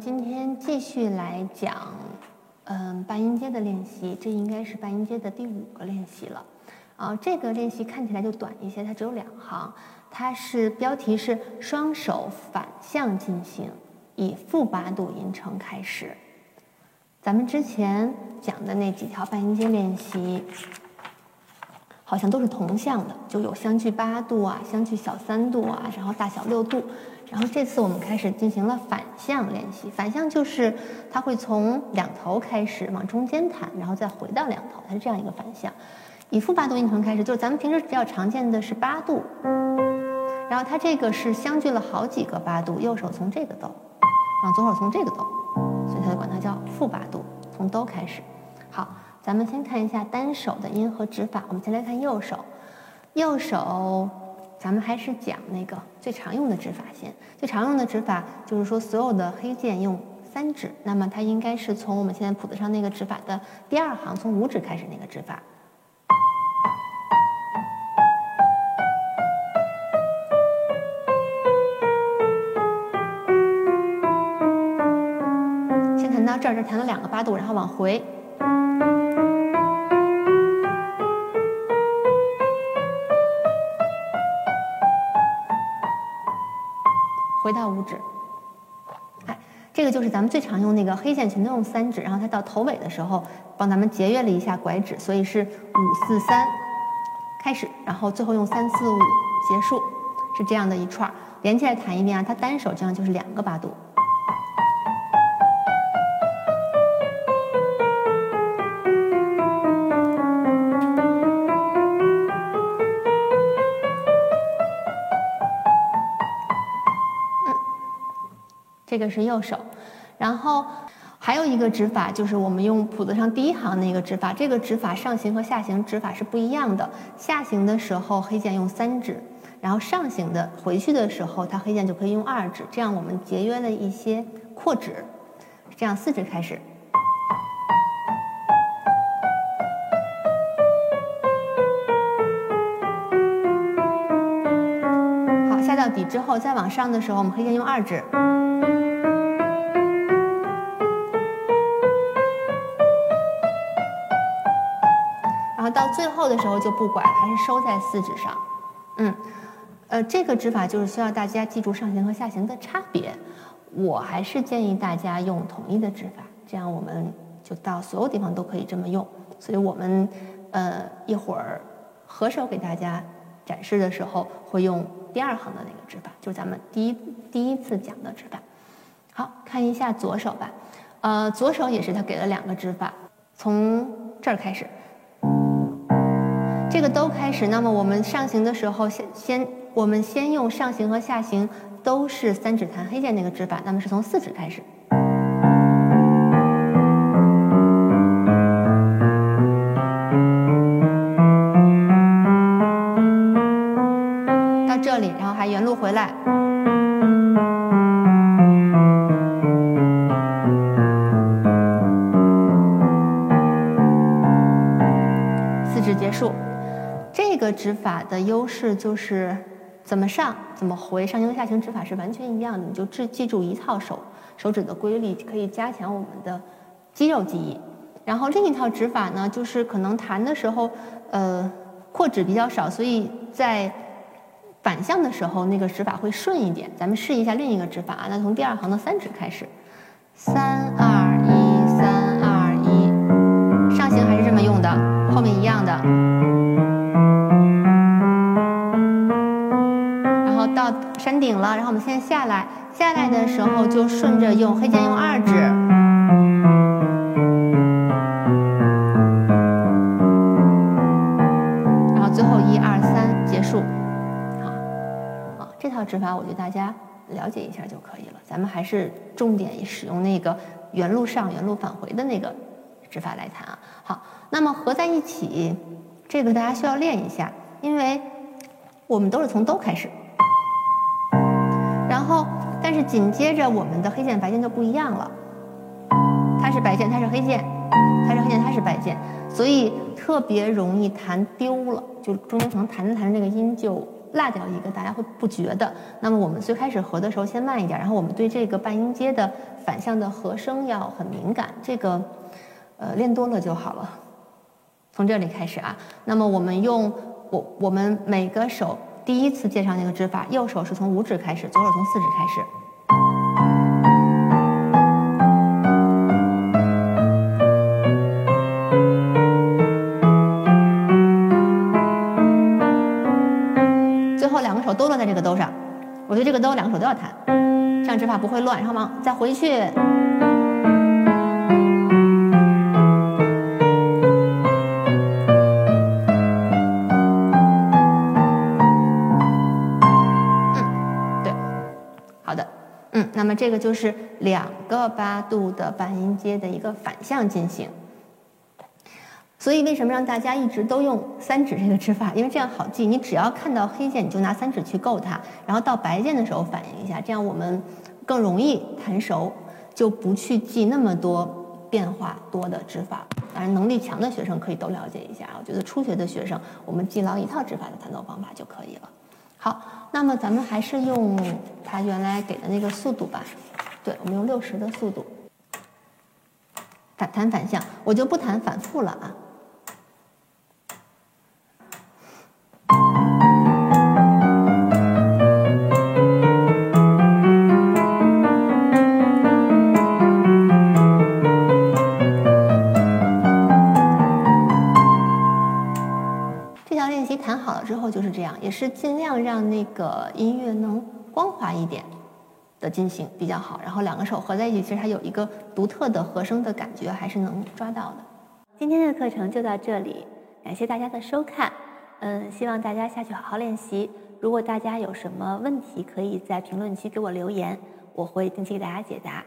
今天继续来讲，嗯，半音阶的练习，这应该是半音阶的第五个练习了。啊，这个练习看起来就短一些，它只有两行，它是标题是双手反向进行，以负八度音程开始。咱们之前讲的那几条半音阶练习，好像都是同向的，就有相距八度啊，相距小三度啊，然后大小六度。然后这次我们开始进行了反向练习，反向就是它会从两头开始往中间弹，然后再回到两头，它是这样一个反向。以负八度音程开始，就是咱们平时比较常见的是八度，然后它这个是相距了好几个八度，右手从这个哆，然后左手从这个哆，所以它就管它叫负八度，从哆开始。好，咱们先看一下单手的音和指法，我们先来看右手，右手。咱们还是讲那个最常用的指法先。最常用的指法就是说，所有的黑键用三指，那么它应该是从我们现在谱子上那个指法的第二行，从五指开始那个指法。先弹到这儿，这弹了两个八度，然后往回。回到五指，哎，这个就是咱们最常用那个黑线全都用三指，然后它到头尾的时候帮咱们节约了一下拐指，所以是五四三开始，然后最后用三四五结束，是这样的一串连起来弹一遍啊，它单手这样就是两个八度。这个是右手，然后还有一个指法，就是我们用谱子上第一行那个指法。这个指法上行和下行指法是不一样的。下行的时候黑键用三指，然后上行的回去的时候，它黑键就可以用二指，这样我们节约了一些扩指。这样四指开始，好，下到底之后再往上的时候，我们黑键用二指。到最后的时候就不拐，还是收在四指上。嗯，呃，这个指法就是需要大家记住上行和下行的差别。我还是建议大家用统一的指法，这样我们就到所有地方都可以这么用。所以我们呃一会儿合手给大家展示的时候，会用第二行的那个指法，就是咱们第一第一次讲的指法。好看一下左手吧，呃，左手也是他给了两个指法，从这儿开始。这个都开始，那么我们上行的时候，先先我们先用上行和下行都是三指弹黑键那个指法，那么是从四指开始，指法的优势就是怎么上怎么回，上行下行指法是完全一样的，你就记记住一套手手指的规律，可以加强我们的肌肉记忆。然后另一套指法呢，就是可能弹的时候，呃，扩指比较少，所以在反向的时候那个指法会顺一点。咱们试一下另一个指法啊，那从第二行的三指开始，三二一，山顶了，然后我们现在下来，下来的时候就顺着用黑键用二指，然后最后一二三结束。好，啊，这套指法我觉得大家了解一下就可以了。咱们还是重点使用那个原路上、原路返回的那个指法来弹啊。好，那么合在一起，这个大家需要练一下，因为我们都是从哆开始。然后，但是紧接着我们的黑键白键就不一样了，它是白键，它是黑键，它是黑键，它是白键，所以特别容易弹丢了，就中间可能弹着弹着那个音就落掉一个，大家会不觉得。那么我们最开始合的时候先慢一点，然后我们对这个半音阶的反向的和声要很敏感，这个呃练多了就好了。从这里开始啊，那么我们用我我们每个手第一次介绍那个指法，右手是从五指开始，左手从四指开始。最后两个手都落在这个兜上，我觉得这个兜两个手都要弹，这样指法不会乱。然后往再回去，嗯，那么这个就是两个八度的半音阶的一个反向进行。所以为什么让大家一直都用三指这个指法？因为这样好记。你只要看到黑键，你就拿三指去够它，然后到白键的时候反应一下，这样我们更容易弹熟，就不去记那么多变化多的指法。当然，能力强的学生可以都了解一下。我觉得初学的学生，我们记牢一套指法的弹奏方法就可以了。好，那么咱们还是用他原来给的那个速度吧。对，我们用六十的速度反弹反向，我就不谈反复了啊。弹好了之后就是这样，也是尽量让那个音乐能光滑一点的进行比较好。然后两个手合在一起，其实它有一个独特的和声的感觉，还是能抓到的。今天的课程就到这里，感谢大家的收看。嗯，希望大家下去好好练习。如果大家有什么问题，可以在评论区给我留言，我会定期给大家解答。